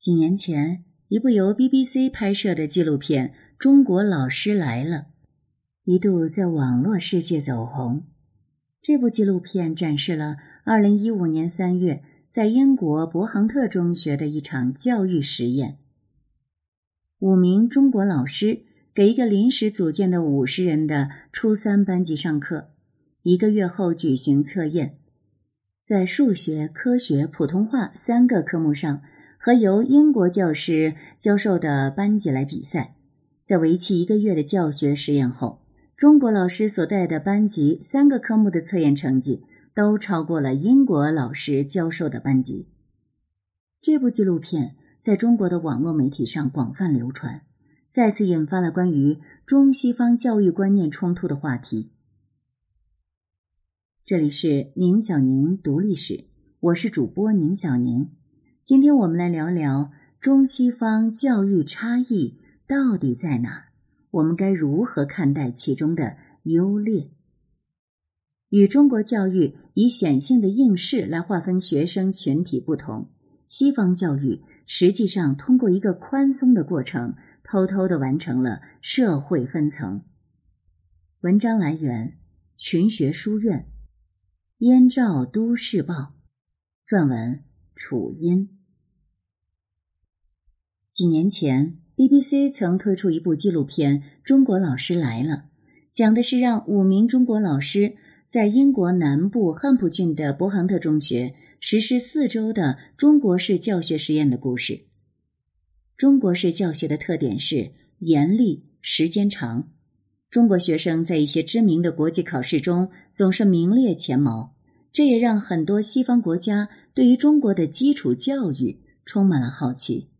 几年前，一部由 BBC 拍摄的纪录片《中国老师来了》一度在网络世界走红。这部纪录片展示了2015年3月在英国伯杭特中学的一场教育实验。五名中国老师给一个临时组建的五十人的初三班级上课，一个月后举行测验，在数学、科学、普通话三个科目上。和由英国教师教授的班级来比赛，在为期一个月的教学实验后，中国老师所带的班级三个科目的测验成绩都超过了英国老师教授的班级。这部纪录片在中国的网络媒体上广泛流传，再次引发了关于中西方教育观念冲突的话题。这里是宁小宁读历史，我是主播宁小宁。今天我们来聊聊中西方教育差异到底在哪？我们该如何看待其中的优劣？与中国教育以显性的应试来划分学生群体不同，西方教育实际上通过一个宽松的过程，偷偷的完成了社会分层。文章来源：群学书院，燕赵都市报，撰文：楚音。几年前，BBC 曾推出一部纪录片《中国老师来了》，讲的是让五名中国老师在英国南部汉普郡的伯杭特中学实施四周的中国式教学实验的故事。中国式教学的特点是严厉、时间长。中国学生在一些知名的国际考试中总是名列前茅，这也让很多西方国家对于中国的基础教育充满了好奇。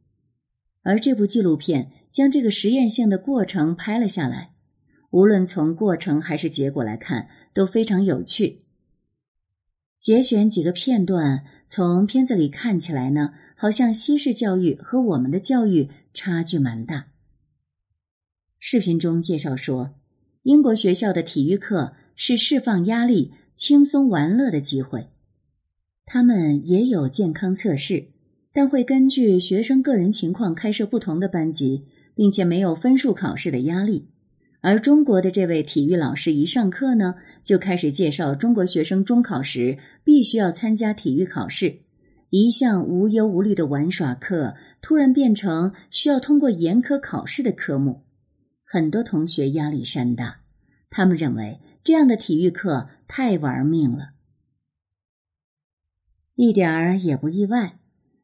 而这部纪录片将这个实验性的过程拍了下来，无论从过程还是结果来看都非常有趣。节选几个片段，从片子里看起来呢，好像西式教育和我们的教育差距蛮大。视频中介绍说，英国学校的体育课是释放压力、轻松玩乐的机会，他们也有健康测试。但会根据学生个人情况开设不同的班级，并且没有分数考试的压力。而中国的这位体育老师一上课呢，就开始介绍中国学生中考时必须要参加体育考试。一向无忧无虑的玩耍课，突然变成需要通过严苛考试的科目，很多同学压力山大。他们认为这样的体育课太玩命了，一点儿也不意外。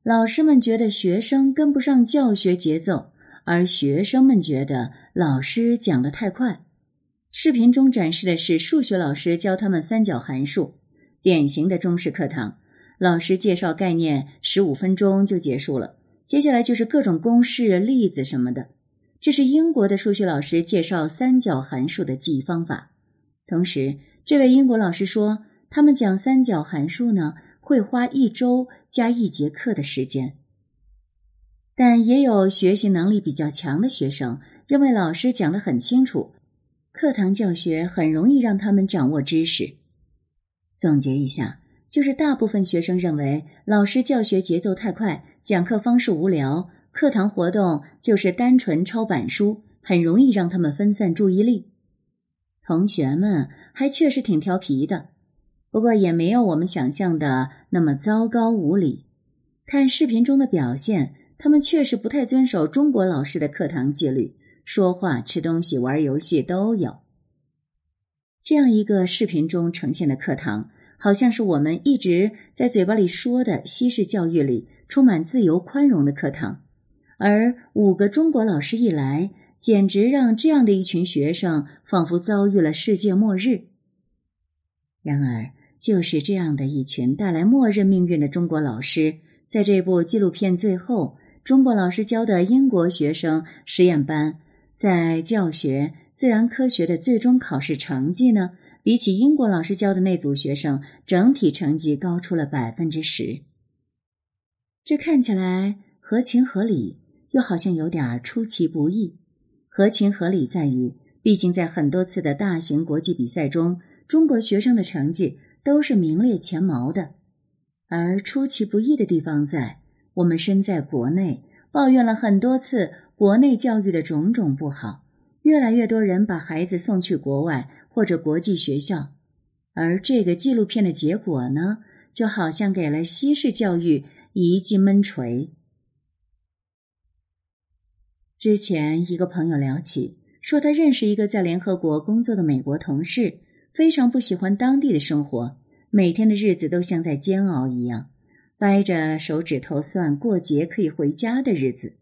老师们觉得学生跟不上教学节奏，而学生们觉得老师讲的太快。视频中展示的是数学老师教他们三角函数，典型的中式课堂。老师介绍概念十五分钟就结束了，接下来就是各种公式、例子什么的。这是英国的数学老师介绍三角函数的记忆方法。同时，这位英国老师说，他们讲三角函数呢。会花一周加一节课的时间，但也有学习能力比较强的学生认为老师讲的很清楚，课堂教学很容易让他们掌握知识。总结一下，就是大部分学生认为老师教学节奏太快，讲课方式无聊，课堂活动就是单纯抄板书，很容易让他们分散注意力。同学们还确实挺调皮的。不过也没有我们想象的那么糟糕无礼。看视频中的表现，他们确实不太遵守中国老师的课堂纪律，说话、吃东西、玩游戏都有。这样一个视频中呈现的课堂，好像是我们一直在嘴巴里说的西式教育里充满自由宽容的课堂。而五个中国老师一来，简直让这样的一群学生仿佛遭遇了世界末日。然而。就是这样的一群带来末日命运的中国老师，在这部纪录片最后，中国老师教的英国学生实验班在教学自然科学的最终考试成绩呢，比起英国老师教的那组学生，整体成绩高出了百分之十。这看起来合情合理，又好像有点出其不意。合情合理在于，毕竟在很多次的大型国际比赛中，中国学生的成绩。都是名列前茅的，而出其不意的地方在我们身在国内，抱怨了很多次国内教育的种种不好，越来越多人把孩子送去国外或者国际学校，而这个纪录片的结果呢，就好像给了西式教育一记闷锤。之前一个朋友聊起，说他认识一个在联合国工作的美国同事，非常不喜欢当地的生活，每天的日子都像在煎熬一样，掰着手指头算过节可以回家的日子。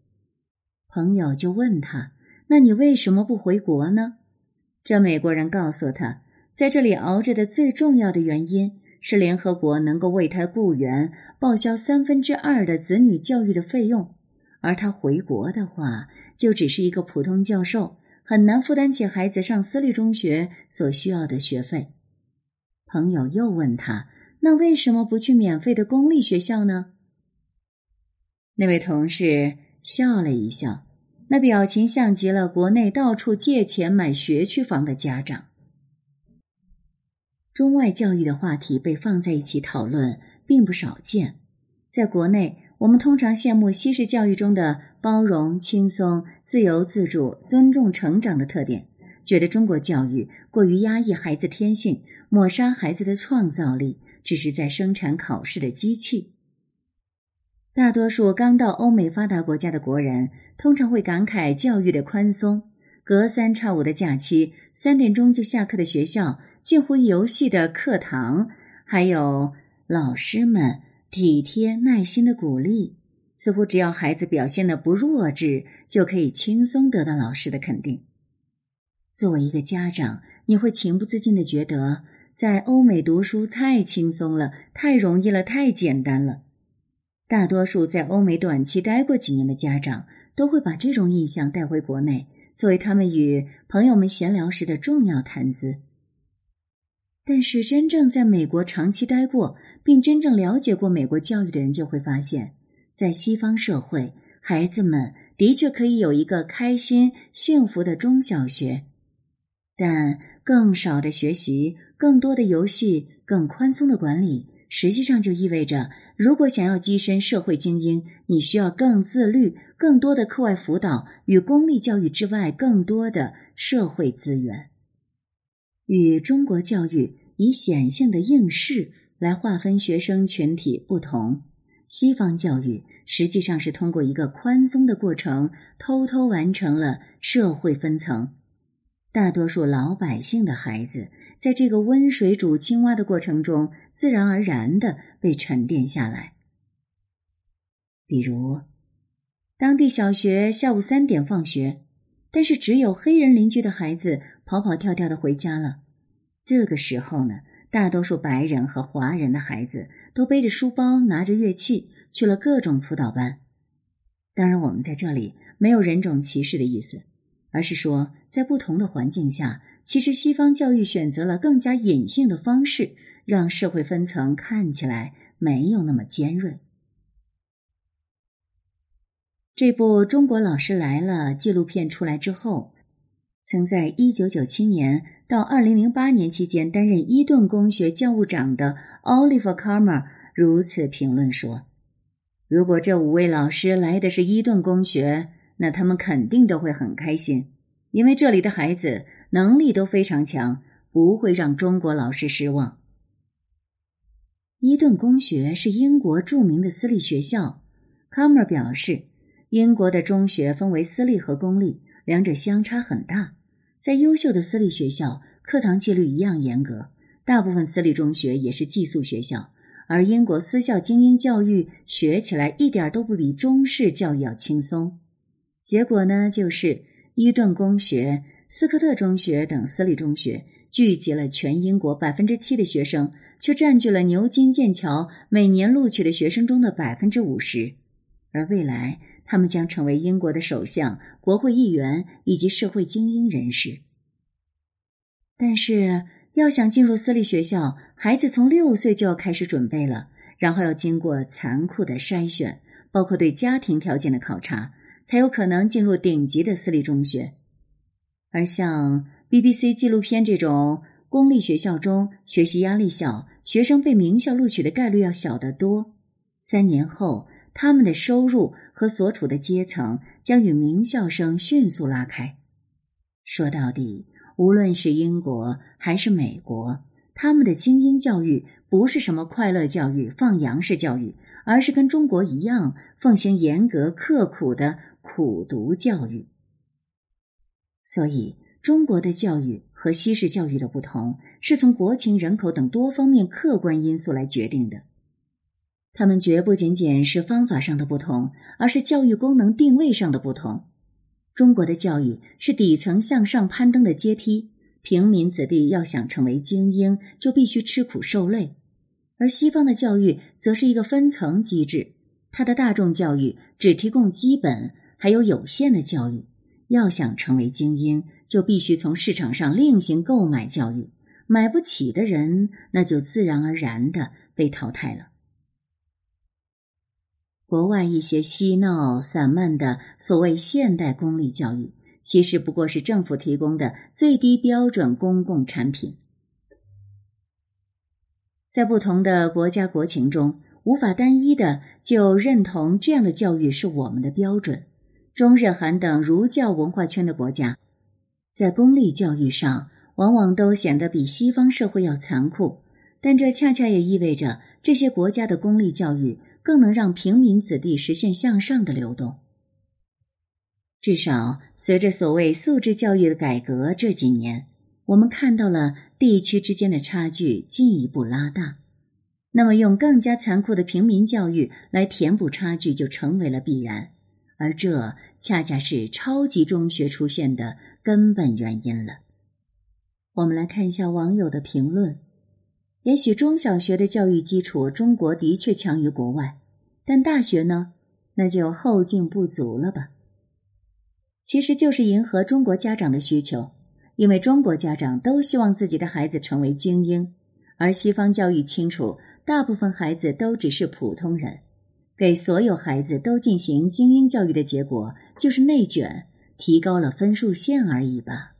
朋友就问他：“那你为什么不回国呢？”这美国人告诉他，在这里熬着的最重要的原因是联合国能够为他雇员报销三分之二的子女教育的费用，而他回国的话。就只是一个普通教授，很难负担起孩子上私立中学所需要的学费。朋友又问他：“那为什么不去免费的公立学校呢？”那位同事笑了一笑，那表情像极了国内到处借钱买学区房的家长。中外教育的话题被放在一起讨论并不少见，在国内。我们通常羡慕西式教育中的包容、轻松、自由自主、尊重成长的特点，觉得中国教育过于压抑孩子天性，抹杀孩子的创造力，只是在生产考试的机器。大多数刚到欧美发达国家的国人，通常会感慨教育的宽松，隔三差五的假期，三点钟就下课的学校，近乎游戏的课堂，还有老师们。体贴耐心的鼓励，似乎只要孩子表现的不弱智，就可以轻松得到老师的肯定。作为一个家长，你会情不自禁的觉得，在欧美读书太轻松了，太容易了，太简单了。大多数在欧美短期待过几年的家长，都会把这种印象带回国内，作为他们与朋友们闲聊时的重要谈资。但是，真正在美国长期待过，并真正了解过美国教育的人，就会发现，在西方社会，孩子们的确可以有一个开心、幸福的中小学，但更少的学习、更多的游戏、更宽松的管理，实际上就意味着，如果想要跻身社会精英，你需要更自律、更多的课外辅导与公立教育之外更多的社会资源。与中国教育以显性的应试来划分学生群体不同，西方教育实际上是通过一个宽松的过程，偷偷完成了社会分层。大多数老百姓的孩子，在这个温水煮青蛙的过程中，自然而然的被沉淀下来。比如，当地小学下午三点放学。但是只有黑人邻居的孩子跑跑跳跳的回家了。这个时候呢，大多数白人和华人的孩子都背着书包，拿着乐器去了各种辅导班。当然，我们在这里没有人种歧视的意思，而是说，在不同的环境下，其实西方教育选择了更加隐性的方式，让社会分层看起来没有那么尖锐。这部《中国老师来了》纪录片出来之后，曾在1997年到2008年期间担任伊顿公学教务长的 Oliver Carmer 如此评论说：“如果这五位老师来的是伊顿公学，那他们肯定都会很开心，因为这里的孩子能力都非常强，不会让中国老师失望。”伊顿公学是英国著名的私立学校，Carmer 表示。英国的中学分为私立和公立，两者相差很大。在优秀的私立学校，课堂纪律一样严格，大部分私立中学也是寄宿学校。而英国私校精英教育学起来一点都不比中式教育要轻松。结果呢，就是伊顿公学、斯科特中学等私立中学聚集了全英国百分之七的学生，却占据了牛津、剑桥每年录取的学生中的百分之五十。而未来，他们将成为英国的首相、国会议员以及社会精英人士。但是，要想进入私立学校，孩子从六岁就要开始准备了，然后要经过残酷的筛选，包括对家庭条件的考察，才有可能进入顶级的私立中学。而像 BBC 纪录片这种公立学校中，学习压力小，学生被名校录取的概率要小得多。三年后。他们的收入和所处的阶层将与名校生迅速拉开。说到底，无论是英国还是美国，他们的精英教育不是什么快乐教育、放羊式教育，而是跟中国一样奉行严格刻苦的苦读教育。所以，中国的教育和西式教育的不同，是从国情、人口等多方面客观因素来决定的。他们绝不仅仅是方法上的不同，而是教育功能定位上的不同。中国的教育是底层向上攀登的阶梯，平民子弟要想成为精英，就必须吃苦受累；而西方的教育则是一个分层机制，它的大众教育只提供基本，还有有限的教育。要想成为精英，就必须从市场上另行购买教育，买不起的人，那就自然而然的被淘汰了。国外一些嬉闹散漫的所谓现代公立教育，其实不过是政府提供的最低标准公共产品。在不同的国家国情中，无法单一的就认同这样的教育是我们的标准。中日韩等儒教文化圈的国家，在公立教育上往往都显得比西方社会要残酷，但这恰恰也意味着这些国家的公立教育。更能让平民子弟实现向上的流动。至少，随着所谓素质教育的改革，这几年我们看到了地区之间的差距进一步拉大。那么，用更加残酷的平民教育来填补差距，就成为了必然。而这恰恰是超级中学出现的根本原因了。我们来看一下网友的评论。也许中小学的教育基础，中国的确强于国外，但大学呢，那就后劲不足了吧？其实就是迎合中国家长的需求，因为中国家长都希望自己的孩子成为精英，而西方教育清楚，大部分孩子都只是普通人，给所有孩子都进行精英教育的结果，就是内卷，提高了分数线而已吧。